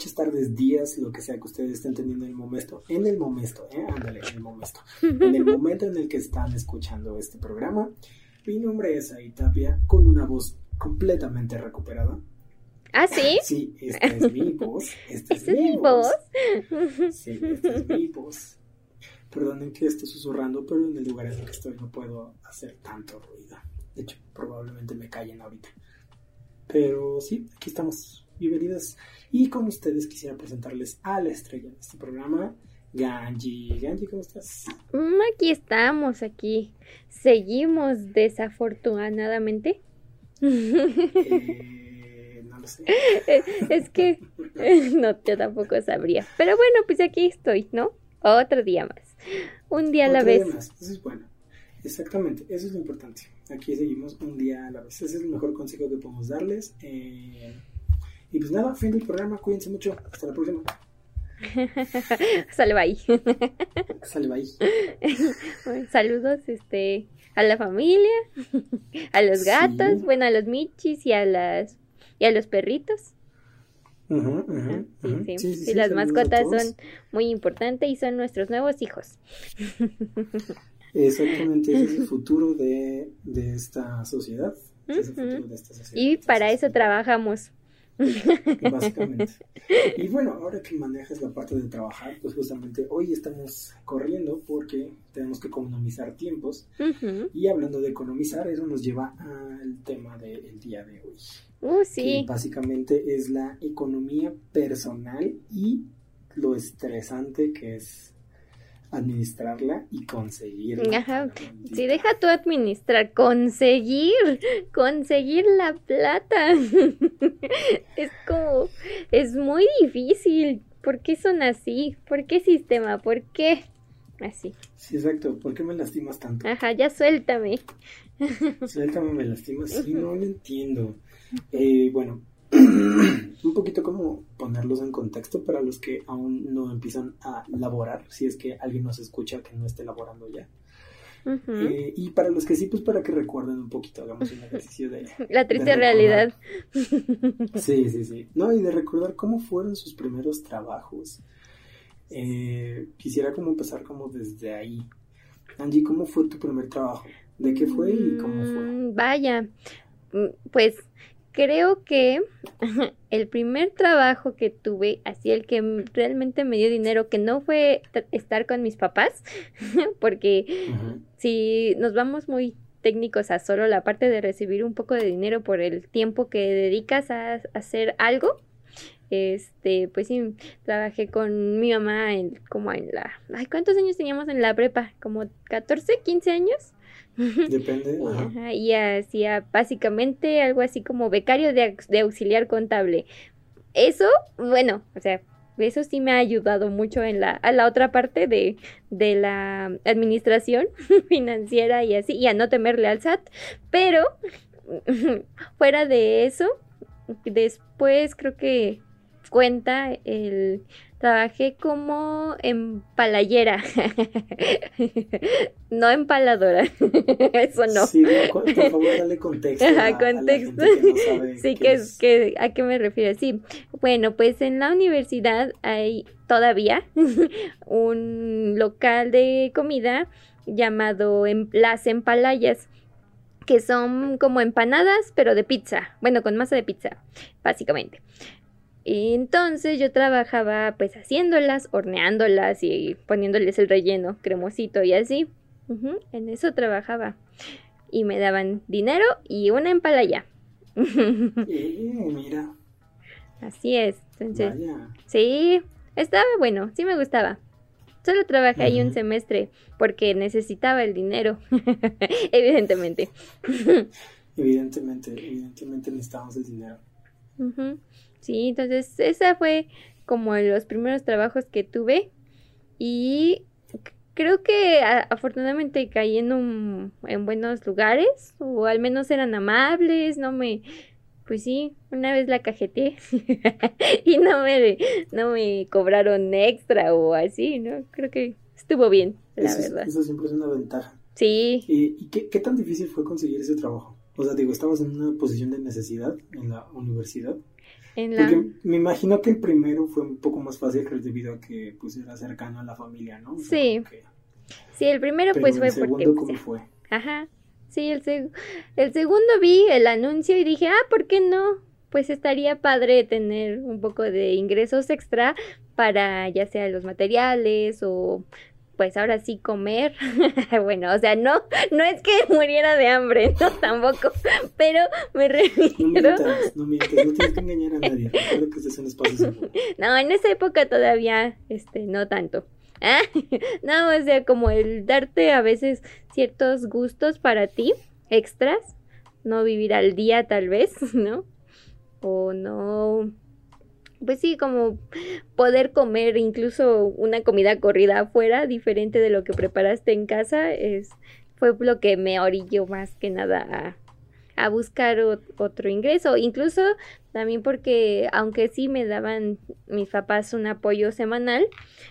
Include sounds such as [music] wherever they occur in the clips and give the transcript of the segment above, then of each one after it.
Noches, tardes, días, lo que sea que ustedes estén teniendo en el momento. En el momento, ¿eh? Ándale, en el momento. En el momento en el que están escuchando este programa. Mi nombre es Aitapia, Tapia, con una voz completamente recuperada. ¿Ah, sí? Sí, esta es mi voz. Esta es, mi voz? Sí, esta es mi voz. Perdonen que esté susurrando, pero en el lugar en el que estoy no puedo hacer tanto ruido. De hecho, probablemente me callen ahorita. Pero sí, aquí estamos. Bienvenidas. Y con ustedes quisiera presentarles a la estrella de este programa, Ganji. Ganji, ¿cómo estás? Mm, aquí estamos, aquí. Seguimos desafortunadamente. Eh, no lo sé. [laughs] es que [laughs] no, yo tampoco sabría. Pero bueno, pues aquí estoy, ¿no? Otro día más. Un día a la vez. Eso es bueno. Exactamente, eso es lo importante. Aquí seguimos un día a la vez. Ese es el mejor consejo que podemos darles. Eh, y pues nada, fin del programa. Cuídense mucho. Hasta la próxima. [laughs] Sale bye. [laughs] Sale bye. Saludos este, a la familia, [laughs] a los gatos, bueno, a los michis y a las y a los perritos. sí, sí, sí, las mascotas son muy importantes y son nuestros nuevos hijos. Exactamente, ese es el futuro de, de esta sociedad. Es el futuro de esta sociedad. Y para eso trabajamos. [laughs] Básicamente. Y bueno, ahora que manejas la parte de trabajar, pues justamente hoy estamos corriendo porque tenemos que economizar tiempos. Y hablando de economizar, eso nos lleva al tema del día de hoy. Uh, sí. Que básicamente es la economía personal y lo estresante que es administrarla y conseguirla. Ajá. Si deja tú administrar, conseguir, conseguir la plata. [laughs] es como, es muy difícil. ¿Por qué son así? ¿Por qué sistema? ¿Por qué? Así. Sí, exacto. ¿Por qué me lastimas tanto? Ajá, ya suéltame. [laughs] suéltame, me lastimas. Sí, no lo entiendo. Eh, bueno, [clears throat] un poquito como ponerlos en contexto para los que aún no empiezan a laborar, si es que alguien nos escucha que no esté laborando ya. Eh, y para los que sí, pues para que recuerden un poquito, hagamos un ejercicio de... [laughs] La triste realidad. [laughs] Sí, sí, sí. No, y de recordar cómo fueron sus primeros trabajos. Eh, quisiera como empezar como desde ahí. Angie, ¿cómo fue tu primer trabajo? ¿De qué fue y cómo fue? Mm, vaya, mm, pues creo que el primer trabajo que tuve, así el que realmente me dio dinero, que no fue estar con mis papás, [laughs] porque si nos vamos muy técnicos a solo la parte de recibir un poco de dinero por el tiempo que dedicas a, hacer algo, este, pues sí, trabajé con mi mamá en, como en la, ay, ¿cuántos años teníamos en la prepa? Como 14, 15 años. Depende. y hacía básicamente algo así como becario de, auxiliar contable. Eso, bueno, o sea, eso sí me ha ayudado mucho en la, a la otra parte de, de la administración [laughs] financiera y así, y a no temerle al SAT. Pero [laughs] fuera de eso, después creo que cuenta el Trabajé como empalayera, [laughs] no empaladora. [laughs] Eso no. Sí, por favor, dale contexto. A, contexto. sí, que, es. que, ¿a qué me refiero? Sí, bueno, pues en la universidad hay todavía [laughs] un local de comida llamado em, Las Empalayas que son como empanadas, pero de pizza. Bueno, con masa de pizza, básicamente. Y entonces yo trabajaba pues haciéndolas, horneándolas y poniéndoles el relleno cremosito y así. en eso trabajaba. Y me daban dinero y una empalaya. [laughs] eh, mira. Así es. Entonces, sí, estaba bueno, sí me gustaba. Solo trabajé ahí un semestre porque necesitaba el dinero, [laughs] evidentemente. [laughs] Evidentemente, evidentemente necesitábamos el dinero. Sí, entonces esa fue como los primeros trabajos que tuve y creo que afortunadamente caí en, un, en buenos lugares o al menos eran amables, no me... Pues sí, una vez la cajeteé [laughs] y no me, no me cobraron extra o así, ¿no? Creo que estuvo bien, la verdad. Eso siempre es una ventaja. Sí. ¿Y, qué, qué tan difícil fue conseguir ese trabajo? O sea, digo, estabas en una posición de necesidad en la universidad. Porque me imagino que el primero fue un poco más fácil debido a que pues era cercano a la familia, ¿no? sí. Sí, el primero pues fue el porque... ¿cómo pues, fue? Ajá. Sí, el, el segundo vi el anuncio y dije, ah, ¿por qué no? Pues estaría padre tener un poco de ingresos extra para ya sea los materiales o pues ahora sí comer. [laughs] bueno, o sea, no, no es que [laughs] muriera de hambre, no [laughs] tampoco, pero me refiero. No mientas, no mientas, no tienes que engañar a nadie. que espacio No, en esa época todavía, este, no tanto. Ah, no, o sea, como el darte a veces ciertos gustos para ti, extras, no vivir al día tal vez, ¿no? O no pues sí, como poder comer incluso una comida corrida afuera, diferente de lo que preparaste en casa, es, fue lo que me orilló más que nada a, buscar otro ingreso. Incluso también porque, aunque sí me daban mis papás un apoyo semanal,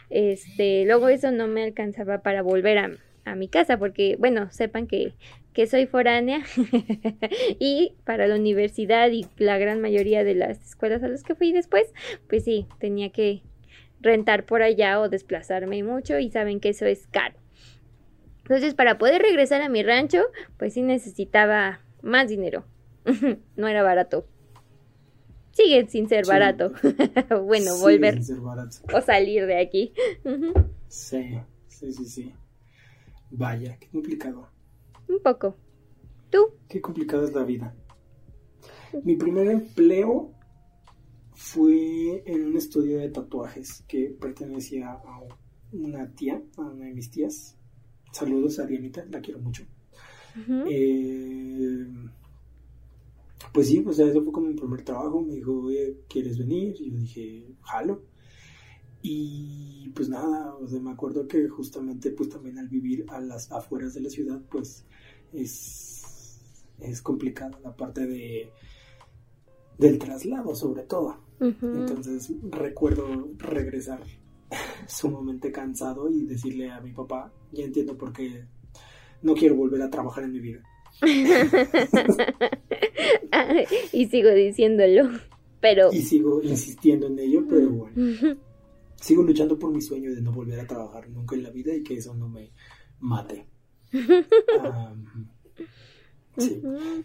este, luego eso no me alcanzaba para volver a mi casa, porque, bueno, sepan que que soy foránea [laughs] y para la universidad y la gran mayoría de las escuelas a las que fui después, pues sí, tenía que rentar por allá o desplazarme mucho y saben que eso es caro. Entonces, para poder regresar a mi rancho, pues sí necesitaba más dinero. [laughs] no era barato. Sigue sin ser barato. [laughs] bueno, volver o salir de aquí. sí, sí, sí, sí. Vaya, qué complicado. Un poco. ¿Tú? Qué complicada es la vida. Mi primer empleo fue en un estudio de tatuajes que pertenecía a una tía, a una de mis tías. Saludos a Dianita, la quiero mucho. Eh, pues sí, o sea, eso fue como mi primer trabajo. Me dijo, ¿quieres venir? Y yo dije, jalo. Y pues nada, o sea, me acuerdo que justamente pues también al vivir a las afueras de la ciudad, pues es, es complicada la parte de del traslado sobre todo. Entonces recuerdo regresar [laughs] sumamente cansado y decirle a mi papá, ya entiendo por qué no quiero volver a trabajar en mi vida. [laughs] y sigo diciéndolo, pero... Y sigo insistiendo en ello, pero bueno sigo luchando por mi sueño de no volver a trabajar nunca en la vida y que eso no me mate. [laughs] sí,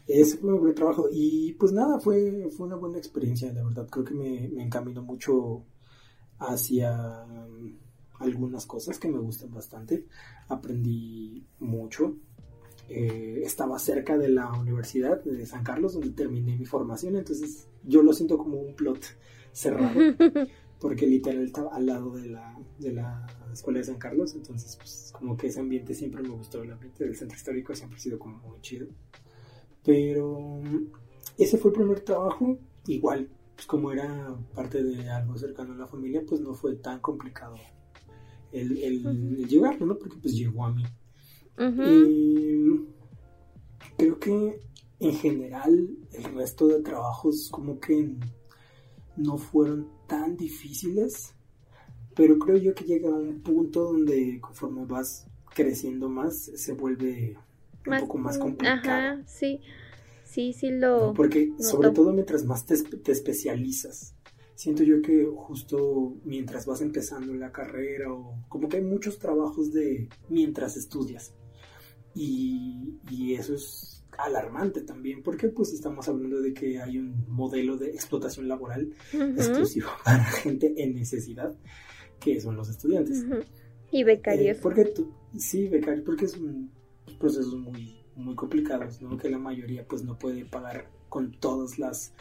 ese fue mi primer trabajo y pues nada, fue, fue una buena experiencia, la verdad. Creo que me, me encaminó mucho hacia algunas cosas que me gustan bastante. Aprendí mucho. Eh, estaba cerca de la Universidad de San Carlos, donde terminé mi formación, entonces yo lo siento como un plot cerrado. [laughs] porque literal estaba al lado de la, de la escuela de San Carlos, entonces pues como que ese ambiente siempre me gustó, el ambiente del centro histórico siempre ha sido como muy chido. Pero ese fue el primer trabajo, igual, pues como era parte de algo cercano a la familia, pues no fue tan complicado el, el, llegar, ¿no? Porque pues llegó a mí. Y creo que en general el resto de trabajos como que no fueron tan difíciles, pero creo yo que llega a un punto donde conforme vas creciendo más se vuelve un poco más complicado. Ajá, sí, sí, sí lo... Porque sobre todo mientras más te, especializas, siento yo que justo mientras vas empezando la carrera o como que hay muchos trabajos de mientras estudias. Y, y eso es alarmante también, porque pues estamos hablando de que hay un modelo de explotación laboral exclusivo [laughs] para gente en necesidad, que son los estudiantes. Y becarios. Eh, porque sí, becarios, porque son procesos muy, muy complicados, ¿no? Que la mayoría pues no puede pagar con todas las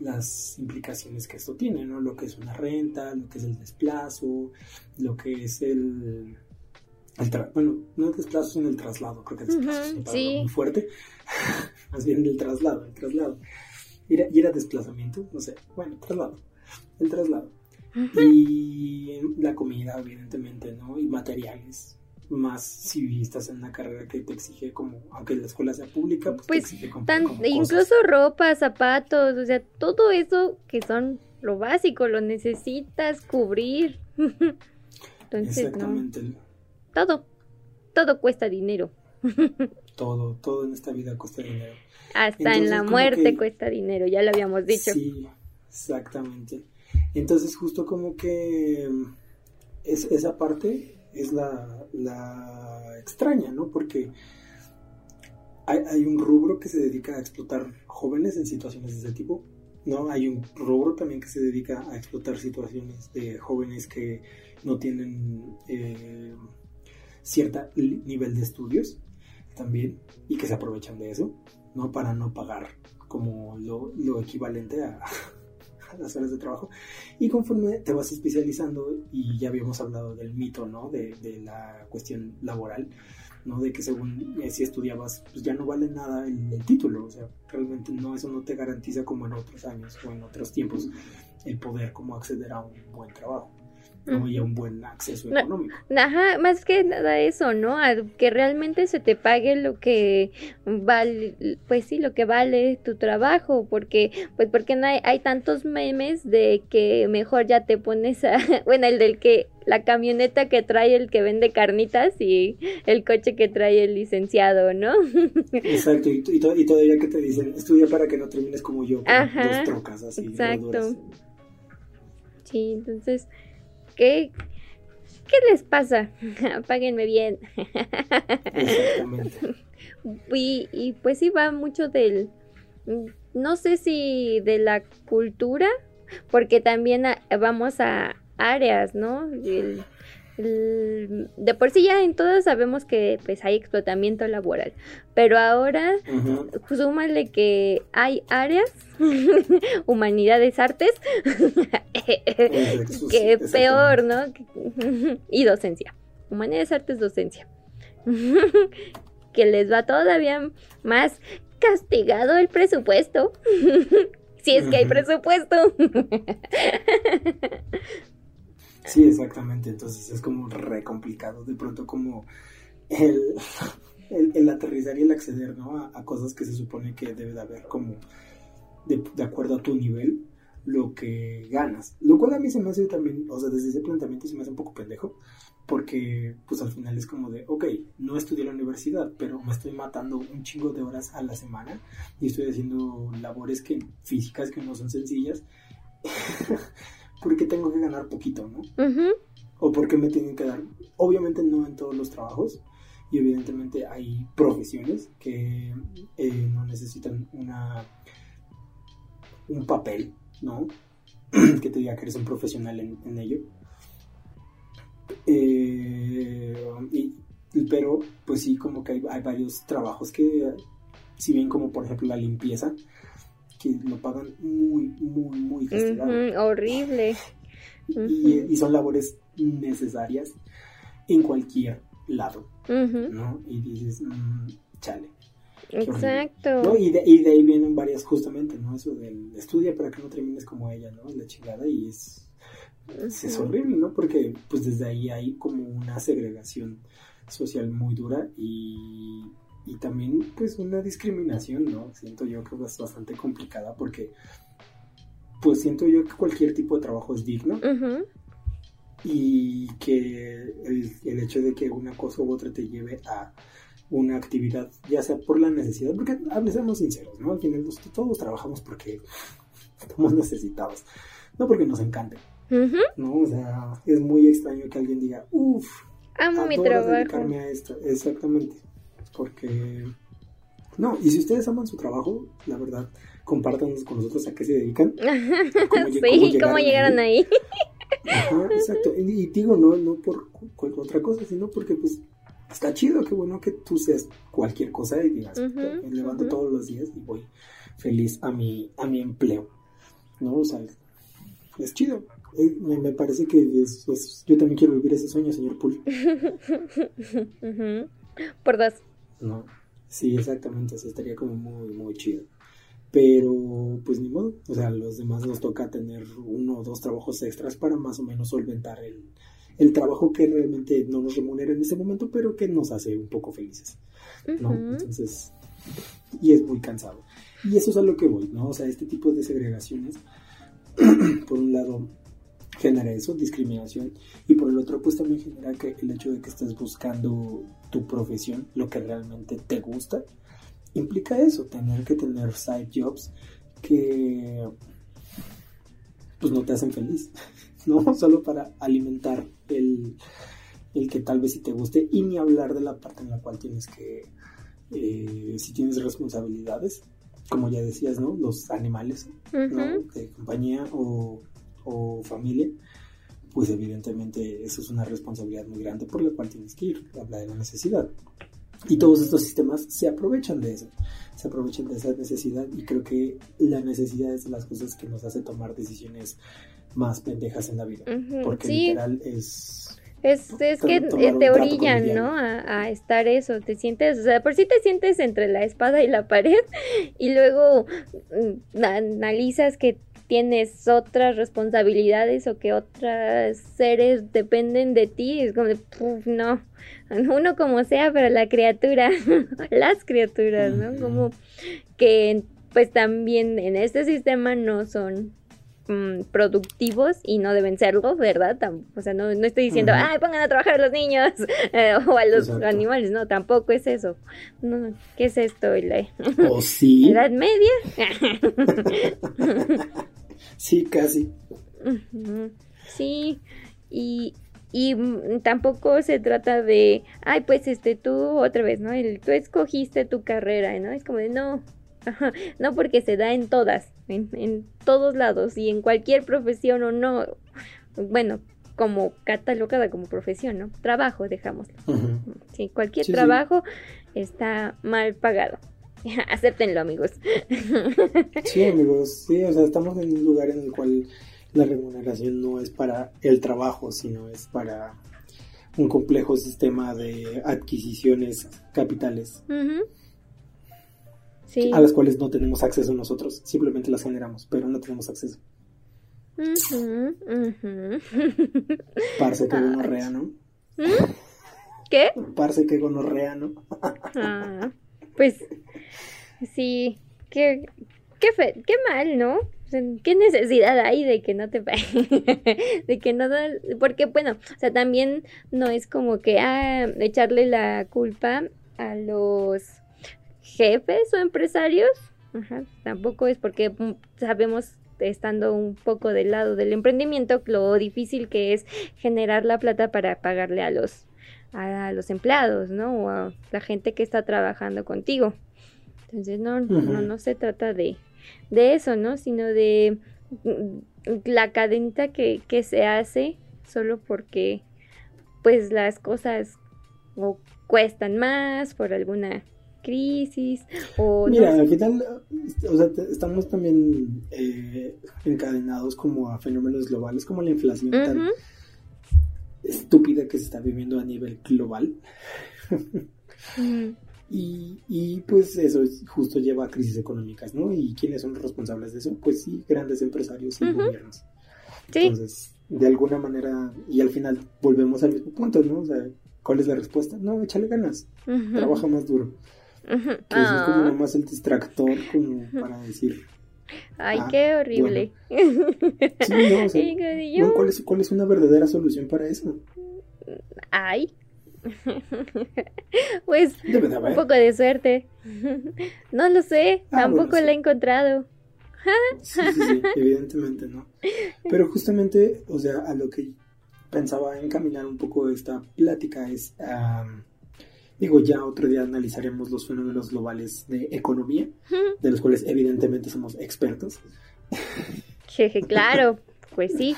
las implicaciones que esto tiene, ¿no? Lo que es una renta, lo que es el desplazo, lo que es el bueno, no el desplazo, sino el traslado. Creo que el desplazo es muy fuerte. [laughs] más bien el traslado, el traslado. Y era, y era desplazamiento, no sé, bueno, traslado, el traslado. Y la comida, evidentemente, ¿no? Y materiales. Más estás en una carrera que te exige como, aunque la escuela sea pública, pues, te Pues exige como, tan, como incluso cosas. ropa, zapatos, o sea, todo eso que son lo básico, lo necesitas cubrir. [laughs] Entonces, no, Exactamente. todo, todo cuesta dinero. [laughs] Todo, todo en esta vida cuesta dinero. Hasta en la muerte que- cuesta dinero, ya lo habíamos dicho. Sí, exactamente. Entonces justo como que mm, es, esa parte es la, la extraña, ¿no? Porque hay, hay un rubro que se dedica a explotar jóvenes en situaciones de ese tipo, ¿no? Hay un rubro también que se dedica a explotar situaciones de jóvenes que no tienen eh, cierto nivel de estudios también y que se aprovechan de eso, ¿no? Para no pagar como lo, lo equivalente [laughs] a, las horas de trabajo. Y conforme te vas especializando, y ya habíamos hablado del mito, ¿no? De, de la cuestión laboral, ¿no? De que según eh, si estudiabas, pues ya no vale nada el, el título, o sea, realmente no, eso no te garantiza como en otros años o en otros tiempos el poder como acceder a un buen trabajo. ¿No? y a un buen acceso No. económico. Ajá, más que nada eso, ¿no? A que realmente se te pague lo que vale, pues sí, lo que vale tu trabajo, porque, pues porque no hay, hay tantos memes de que mejor ya te pones a, [laughs] bueno, el del que, la camioneta que trae el que vende carnitas y el coche que trae el licenciado, ¿no? [laughs] Exacto, y, y to- y todavía que te dicen, estudia para que no termines como yo, con Ajá, dos trocas así. exacto. Sí, entonces, ¿qué, qué les pasa? [laughs] Páguenme bien. Exactamente. [laughs] Y, y pues sí va mucho del, no sé si de la cultura, porque también a- vamos a áreas, ¿no? El- de por sí ya en todas sabemos que pues hay explotamiento laboral, pero ahora Ujú. súmale que hay áreas, [laughs] humanidades, artes, [laughs] que peor, ¿no? [laughs] Y docencia. Humanidades, artes, docencia. que les va todavía más castigado el presupuesto. si es que hay presupuesto. Sí, exactamente. Entonces es como re complicado. De pronto como el, el, el aterrizar y el acceder, ¿no? A, a cosas que se supone que debe de haber como de, de acuerdo a tu nivel lo que ganas. Lo cual a mí se me hace también, o sea, desde ese planteamiento se me hace un poco pendejo. Porque pues al final es como de, ok, no estudié la universidad, pero me estoy matando un chingo de horas a la semana y estoy haciendo labores que, físicas que no son sencillas. [laughs] porque tengo que ganar poquito, ¿no? O por qué me tienen que dar. Obviamente no en todos los trabajos y evidentemente hay profesiones que eh, no necesitan una un papel, ¿no? [clears throat] que te diga que eres un profesional en, en ello. Eh, y- pero pues sí, como que hay, hay varios trabajos que, si bien como por ejemplo la limpieza, que lo pagan muy, muy, muy castigado horrible. y, y son labores necesarias en cualquier lado, ¿no? Y dices, mm, chale. Exacto. ¿no? Y, de, y de ahí vienen varias, justamente, ¿no? Eso del estudia para que no termines como ella, ¿no? La chingada y es, es, horrible, ¿no? Porque pues desde ahí hay como una segregación social muy dura y, y también pues una discriminación, ¿no? Siento yo que es bastante complicada porque pues siento yo que cualquier tipo de trabajo es digno y que el, el hecho de que una cosa u otra te lleve a una actividad, ya sea por la necesidad, porque seamos sinceros, ¿no? Al final todos trabajamos porque [laughs] estamos necesitados, no porque nos encante. ¿no? O sea, es muy extraño que alguien diga, uff, Amo mi trabajo. dedicarme a esto, exactamente, porque... No, y si ustedes aman su trabajo, la verdad, compártanos con nosotros a qué se dedican. [laughs] cómo sí, ¿cómo llegaron ahí? Ajá, exacto. Y, digo, no, no por otra cosa, sino porque pues está chido, qué bueno que tú seas cualquier cosa y digas, me levanto todos los días y voy feliz a mi, a mi empleo. ¿No? O sea, es chido. Eh, Me, me parece que es, es- yo también quiero vivir ese sueño, señor Pool. [laughs] Ujú. Por dos. ¿No? Sí, exactamente, eso estaría como muy, muy chido. Pero, pues ni modo, o sea, a los demás nos toca tener uno o dos trabajos extras para más o menos solventar el, el trabajo que realmente no nos remunera en ese momento, pero que nos hace un poco felices, ¿no? Entonces, y es muy cansado. Y eso es a lo que voy, ¿no? O sea, este tipo de segregaciones, [clears throat] por un lado, genera eso, discriminación, y por el otro, pues también genera que el hecho de que estés buscando tu profesión, lo que realmente te gusta, implica eso, tener que tener side jobs que pues no te hacen feliz, [laughs] ¿no? Solo para alimentar el, el que tal vez si te guste y ni hablar de la parte en la cual tienes que, eh, si tienes responsabilidades, como ya decías, ¿no? Los animales, ¿no? De compañía o, o familia, pues evidentemente eso es una responsabilidad muy grande por la cual tienes que ir, habla de la necesidad. Y todos estos sistemas se aprovechan de eso, se aprovechan de esa necesidad y creo que la necesidad es de las cosas que nos hace tomar decisiones más pendejas en la vida, porque literal es... Es, es que te orillan, ¿no? A, a, estar eso, te sientes, o sea, por si te sientes entre la espada y la pared [laughs] y luego mm, analizas que tienes otras responsabilidades o que otros seres dependen de ti, es como de, no, uno como sea, pero la criatura, [laughs] las criaturas, ¿no? Como que pues también en este sistema no son mm, productivos y no deben serlo, ¿verdad? o sea, no, no estoy diciendo, ay, pongan a trabajar a los niños [laughs] eh, o a los animales, no, tampoco es eso. No, ¿Qué es esto? ¿O sí? [laughs] ¿Edad media? Sí, casi. Sí, y, y tampoco se trata de, ay, pues este, tú otra vez, ¿no? El, tú escogiste tu carrera, ¿no? Es como de, no, no porque se da en todas, en, en todos lados y en cualquier profesión o no, bueno, como catalogada como profesión, ¿no? Trabajo, dejámoslo. Sí, cualquier trabajo está mal pagado. [laughs] Acéptenlo, amigos. [laughs] sí, amigos, sí, o sea, estamos en un lugar en el cual la remuneración no es para el trabajo, sino es para un complejo sistema de adquisiciones capitales. A las cuales no tenemos acceso nosotros, simplemente las generamos, pero no tenemos acceso. Parece que gonorrea, ¿no? ¿Qué? Parece que gonorrea, ¿no? ah, pues sí, qué, qué, mal, ¿no? ¿Qué necesidad hay de que no te [laughs] de que no porque bueno, o sea, también no es como que ah, echarle la culpa a los jefes o empresarios, tampoco es porque mm, sabemos estando un poco del lado del emprendimiento lo difícil que es generar la plata para pagarle a los a los empleados, ¿no? O a la gente que está trabajando contigo. Entonces no, no, no se trata de, de eso, ¿no? Sino de mm, la cadenita que, que se hace solo porque pues las cosas o cuestan más por alguna crisis o mira al final o sea, estamos también eh, encadenados como a fenómenos globales como la inflación tan estúpida que se está viviendo a nivel global Y, y pues eso justo lleva a crisis económicas, ¿no? ¿Y quiénes son los responsables de eso? Pues sí, grandes empresarios y gobiernos. Entonces, de alguna manera, y al final volvemos al mismo punto, ¿no? O sea, ¿cuál es la respuesta? No, échale ganas, trabaja más duro. Que eso es como ah. nomás el distractor como para decir... Ay, ah, qué horrible. [laughs] Sí, no, o sea, ¿cuál, es, ¿Cuál es una verdadera solución para eso? Ay, [laughs] pues un poco de suerte. [laughs] No lo sé, ah, tampoco la he encontrado. sí, sí, evidentemente no. Pero justamente, o sea, a lo que pensaba encaminar un poco esta plática es, digo, ya otro día analizaremos los fenómenos globales de economía, de los cuales evidentemente somos expertos. Jeje, claro, pues sí.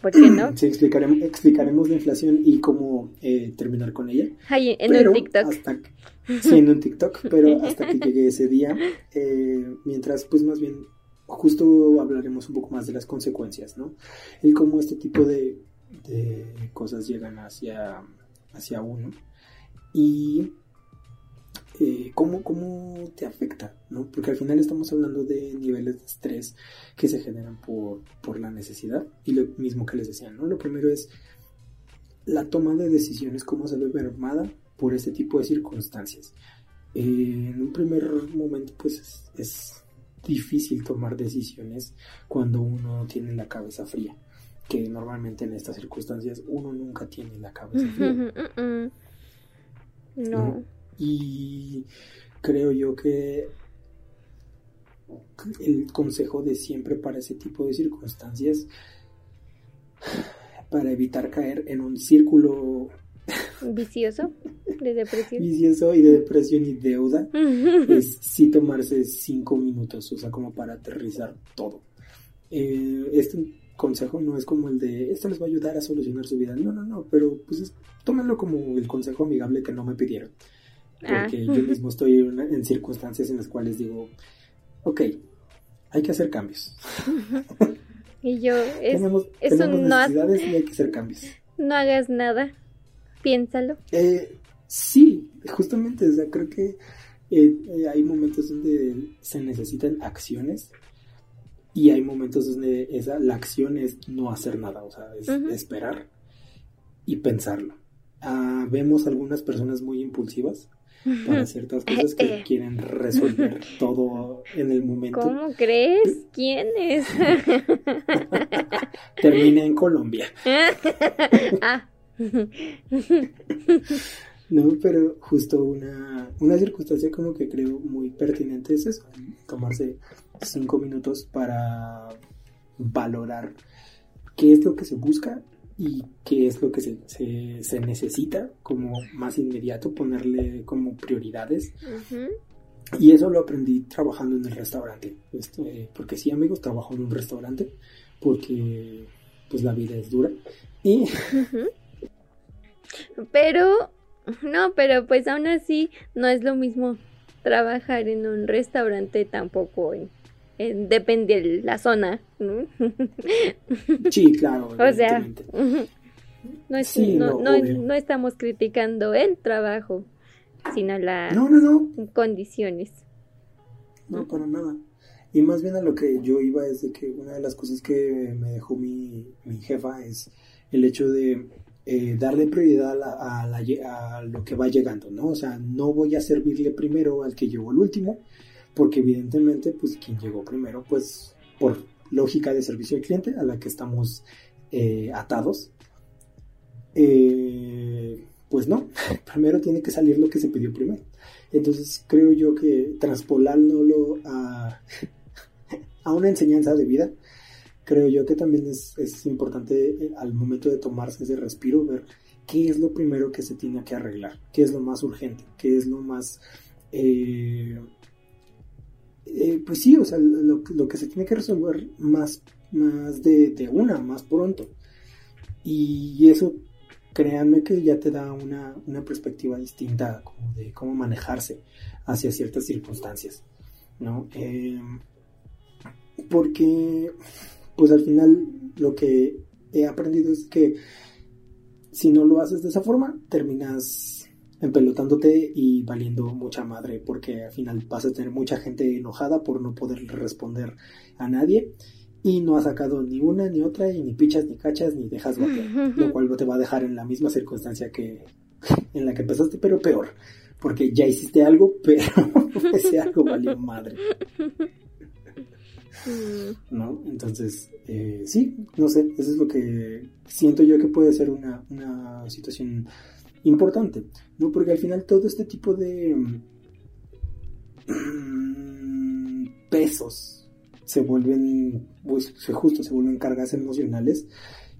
¿Por qué no? Sí, explicaremos, explicaremos la inflación y cómo eh, terminar con ella. Ay, en un TikTok. sí, en un TikTok, pero hasta que llegue ese día, eh, mientras pues más bien justo hablaremos un poco más de las consecuencias, ¿no? Y cómo este tipo de, cosas llegan hacia, hacia uno. Y eh, ¿cómo, ¿cómo te afecta? ¿no? Porque al final estamos hablando de niveles de estrés que se generan por, por la necesidad y lo mismo que les decía, ¿no? Lo primero es la toma de decisiones, cómo se ve mermada por este tipo de circunstancias. Eh, en un primer momento, pues es, difícil tomar decisiones cuando uno tiene la cabeza fría, que normalmente en estas circunstancias uno nunca tiene la cabeza fría. No. Y creo yo que el consejo de siempre para ese tipo de circunstancias para evitar caer en un círculo vicioso de depresión. Vicioso y de depresión y deuda [laughs] es sí tomarse cinco minutos, o sea, como para aterrizar todo. Eh, este consejo no es como el de esto les va a ayudar a solucionar su vida. No, no, no, pero pues tómenlo como el consejo amigable que no me pidieron. Ah. Porque yo [laughs] mismo estoy en, circunstancias en las cuales digo, ok, hay que hacer cambios. Y yo, es, tenemos, necesidades y hay que hacer cambios. [laughs] No hagas nada, piénsalo. Eh, sí, justamente, o sea, creo que eh, eh, hay momentos donde se necesitan acciones y hay momentos donde esa, la acción es no hacer nada, o sea, es esperar y pensarlo. Ah, vemos algunas personas muy impulsivas para ciertas cosas que eh. quieren resolver [laughs] todo en el momento. ¿Cómo crees? [laughs] ¿Quién es? Termina en Colombia. [laughs] ah. No, pero justo una, una circunstancia como que creo muy pertinente es eso, tomarse cinco minutos para valorar qué es lo que se busca y qué es lo que se, se, necesita como más inmediato, ponerle como prioridades. Y eso lo aprendí trabajando en el restaurante. Este, porque sí, amigos, trabajo en un restaurante porque pues la vida es dura. Y... Pero, no, pero pues aún así no es lo mismo trabajar en un restaurante tampoco en depende de la zona. [laughs] Sí, claro. o sea, [laughs] no, no, estamos criticando el trabajo, sino las condiciones. No, para nada. Y más bien a lo que yo iba es de que una de las cosas que me dejó mi, mi jefa es el hecho de eh, darle prioridad a, a, lo que va llegando, ¿no? O sea, no voy a servirle primero al que llegó el último, porque evidentemente pues quien llegó primero pues por lógica de servicio al cliente a la que estamos eh, atados eh, pues no [laughs] primero tiene que salir lo que se pidió primero entonces creo yo que transpolándolo a, [laughs] a una enseñanza de vida creo yo que también es, importante eh, al momento de tomarse ese respiro ver qué es lo primero que se tiene que arreglar qué es lo más urgente qué es lo más eh, pues sí, o sea, lo, que se tiene que resolver más, más de, una, más pronto. Y eso, créanme que ya te da una, perspectiva distinta como de cómo manejarse hacia ciertas circunstancias, ¿no? Eh, porque, pues al final lo que he aprendido es que si no lo haces de esa forma, terminas empelotándote y valiendo mucha madre, porque al final vas a tener mucha gente enojada por no poder responder a nadie y no has sacado ni una ni otra y ni pichas ni cachas ni dejas batear, lo cual te va a dejar en la misma circunstancia que [laughs] en la que empezaste, pero peor, porque ya hiciste algo, [laughs] pero ese algo valió madre. ¿No? Entonces, eh, sí, no sé, eso es lo que siento yo que puede ser una, una situación importante, ¿no? Porque al final todo este tipo de mm, pesos se vuelven, pues justo, se vuelven cargas emocionales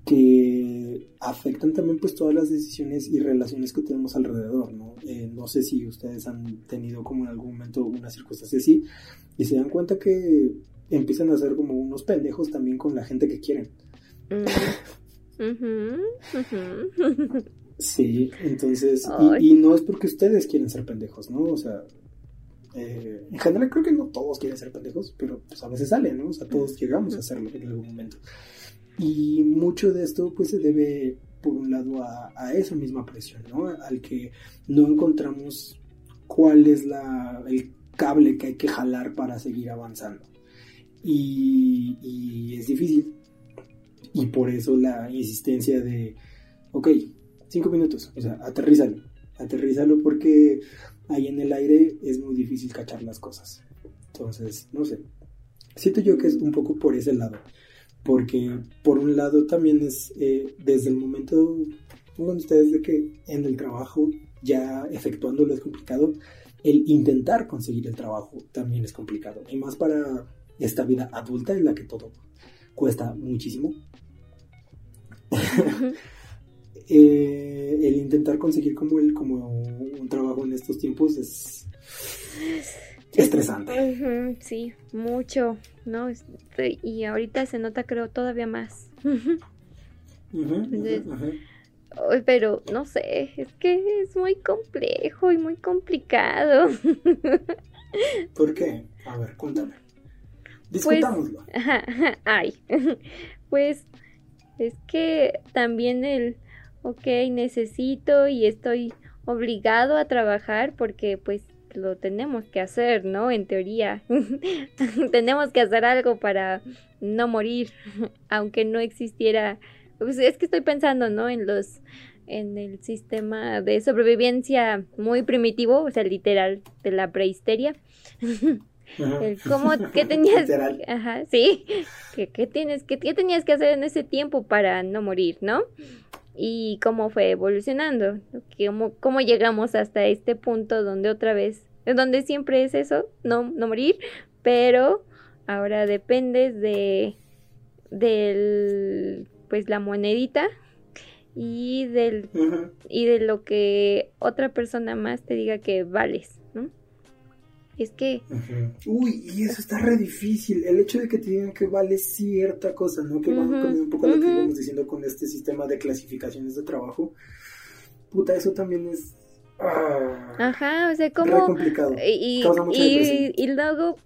que afectan también pues todas las decisiones y relaciones que tenemos alrededor, ¿no? Eh, no sé si ustedes han tenido como en algún momento una circunstancia así y se dan cuenta que empiezan a ser como unos pendejos también con la gente que quieren. Mm. [laughs] Sí, entonces, y, no es porque ustedes quieren ser pendejos, ¿no? O sea, eh, en general creo que no todos quieren ser pendejos, pero pues a veces salen, ¿no? O sea, todos llegamos a hacerlo en algún momento. Y mucho de esto pues se debe, por un lado, a, esa misma presión, ¿no? Al que no encontramos cuál es la, el cable que hay que jalar para seguir avanzando. Y, es difícil. Y por eso la insistencia de, ok, cinco minutos, o sea, aterrízalo, aterrízalo porque ahí en el aire es muy difícil cachar las cosas. Entonces, no sé, siento yo que es un poco por ese lado, porque por un lado también es eh, desde el momento, pongan ustedes de que en el trabajo ya efectuándolo es complicado, el intentar conseguir el trabajo también es complicado, y más para esta vida adulta en la que todo cuesta muchísimo. [laughs] Eh, el intentar conseguir como el como un trabajo en estos tiempos es estresante. sí, mucho, ¿no? Este, y ahorita se nota creo todavía más. pero no sé, es que es muy complejo y muy complicado. [laughs] ¿Por qué? A ver, cuéntame. Pues, [laughs] ay, [laughs] pues es que también el, ok, necesito y estoy obligado a trabajar porque pues lo tenemos que hacer, ¿no? En teoría. [laughs] tenemos que hacer algo para no morir, aunque no existiera... Pues es que estoy pensando, ¿no? En los en el sistema de sobrevivencia muy primitivo, o sea, literal, de la prehisteria. ¿Cómo, qué tenías, [laughs] ajá, sí, ¿Qué, tienes, qué, qué, tenías que hacer en ese tiempo para no morir, no? Y cómo fue evolucionando, cómo, cómo llegamos hasta este punto donde otra vez, donde siempre es eso, no, no morir, pero ahora dependes de, del, pues la monedita y del, y de lo que otra persona más te diga que vales. Es que... Uy, y eso está re difícil. El hecho de que te digan que vale cierta cosa, ¿no? Que vamos con un poco lo que íbamos diciendo con este sistema de clasificaciones de trabajo. Puta, eso también es... Ah, Ajá, o sea, como... complicado. Y, y, y, luego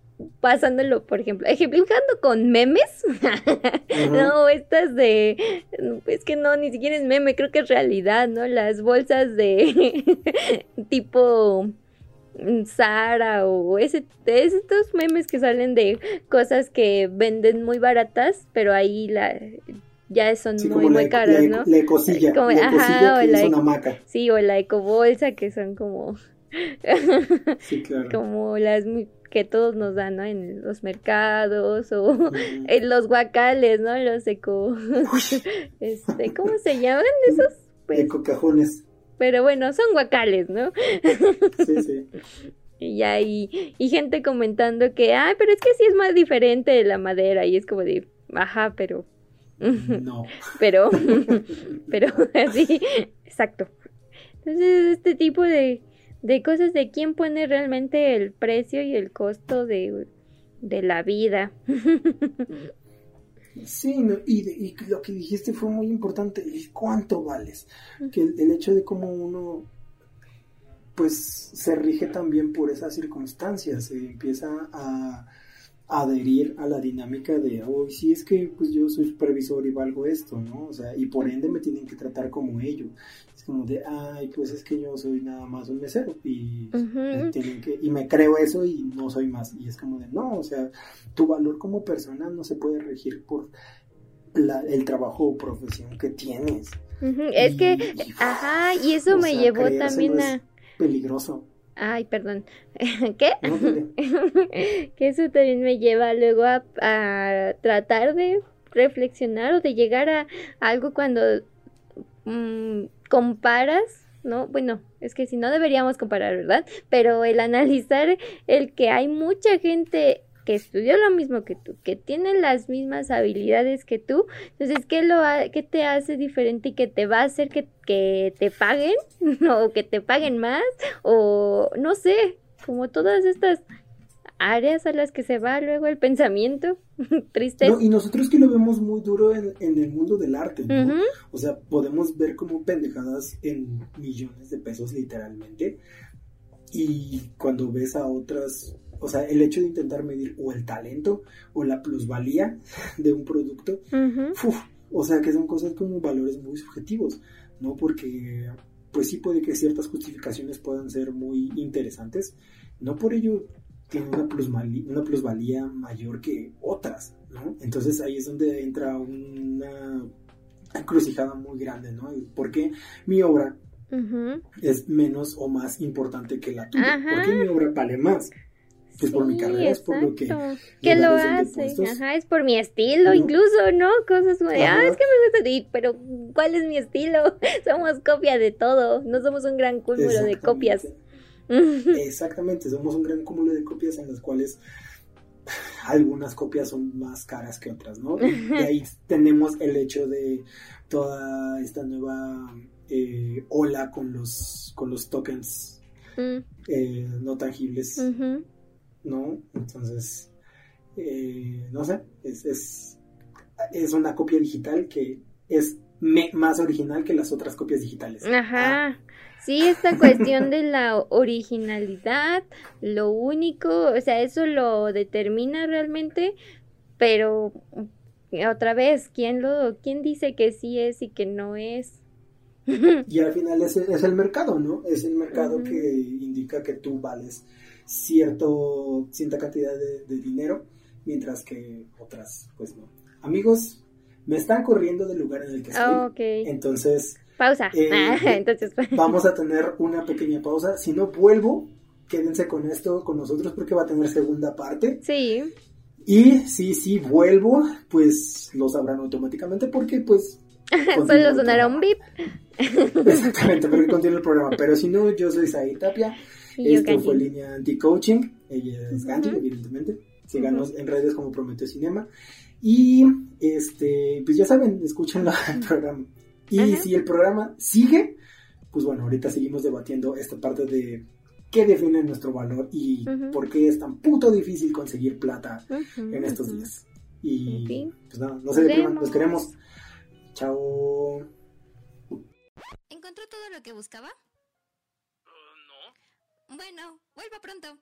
pasándolo, por ejemplo, ejemplificando con memes. [laughs] no, estas de. Es que no, ni siquiera es meme, creo que es realidad, ¿no? Las bolsas de [laughs] tipo Sara o ese, estos memes que salen de cosas que venden muy baratas, pero ahí la ya son muy, muy caras, ¿no? La ecosilla, como, la ajá, que es una maca. Sí, o la ecobolsa que son como [laughs] sí, claro. como las que todos nos dan, ¿no? En los mercados o en los guacales, ¿no? Los eco [laughs] este, ¿cómo se llaman esos? Pues, Ecocajones. Pero bueno, son guacales, ¿no? Sí, sí. [laughs] Y hay y gente comentando que, ay, pero es que sí es más diferente de la madera. Y es como de, ajá, pero. No. [laughs] pero, [laughs] pero así, exacto. Entonces, este tipo de, de cosas de quién pone realmente el precio y el costo de, de la vida. Sí, y, lo que dijiste fue muy importante, cuánto vales. Que el, hecho de cómo uno pues se rige también por esas circunstancias, se empieza a, adherir a la dinámica de, hoy sí es que pues yo soy supervisor y valgo esto, ¿no? O sea, y por ende me tienen que tratar como ellos. Es como de, ay, pues es que yo soy nada más un mesero y, tienen que, y me creo eso y no soy más. Y es como de, no, o sea, tu valor como persona no se puede regir por el trabajo o profesión que tienes. Es que, ajá, y eso me llevó también a... peligroso. Ay, perdón. [laughs] ¿Qué? [laughs] que eso también me lleva luego a, a, tratar de reflexionar o de llegar a algo cuando mmm, comparas, ¿no? Bueno, es que si no deberíamos comparar, ¿verdad? Pero el analizar el que hay mucha gente que estudió lo mismo que tú, que tiene las mismas habilidades que tú, entonces, ¿qué, lo qué te hace diferente y que te va a hacer que, que te paguen? [laughs] o que te paguen más, o no sé, como todas estas áreas a las que se va luego el pensamiento [laughs] triste. y nosotros que lo vemos muy duro en, el mundo del arte, ¿no? O sea, podemos ver como pendejadas en millones de pesos literalmente. Y cuando ves a otras, o sea, el hecho de intentar medir o el talento o la plusvalía [laughs] de un producto, o sea, que son cosas como valores muy subjetivos, ¿no? Porque pues sí puede que ciertas justificaciones puedan ser muy interesantes. No por ello tiene una plusvalía, una plusvalía mayor que otras, ¿no? Entonces ahí es donde entra una encrucijada muy grande, ¿no? Porque mi obra es menos o más importante que la tuya. Porque mi obra vale más. Es por mi carrera, es por lo que... ¿Qué lo hace? Ajá, es por mi estilo incluso, ¿no? Cosas como de, ah, es que me gusta ti, pero ¿cuál es mi estilo? [laughs] somos copia de todo, no somos un gran cúmulo de copias. [laughs] Exactamente, somos un gran cúmulo de copias en las cuales algunas copias son más caras que otras, ¿no? Y [laughs] ahí tenemos el hecho de toda esta nueva eh, ola con los, con los tokens mm. eh, no tangibles, ¿no? Entonces, eh, no sé, es, es, es, una copia digital que es más original que las otras copias digitales. Ajá. Ah. Sí, esta cuestión de la originalidad, lo único, o sea, eso lo determina realmente, pero otra vez, ¿quién lo, quién dice que sí es y que no es? [laughs] Y al final es, es el mercado, ¿no? Es el mercado que indica que tú vales cierto, cierta cantidad de, dinero, mientras que otras, pues no. Amigos, me están corriendo del lugar en el que estoy. Entonces. Pausa. Eh, [laughs] Entonces. vamos a tener una pequeña pausa. Si no vuelvo, quédense con esto, con nosotros, porque va a tener segunda parte. Sí. Y si sí, vuelvo, pues lo sabrán automáticamente, porque pues [laughs] Solo sonará un bip. [laughs] Exactamente, porque continúa el programa. Pero si no, yo soy Said Tapia. Esto fue Línea Anti-Coaching. Ella es Ganji, evidentemente. Síganos en redes como Prometeo Cinema. Y este, pues ya saben, escuchen el programa. Y si el programa sigue, pues bueno, ahorita seguimos debatiendo esta parte de qué define nuestro valor y por qué es tan puto difícil conseguir plata en estos días. Y pues nada, no se depriman, los queremos. Chao. ¿Encontró todo lo que buscaba? Uh, no. Bueno, vuelva pronto.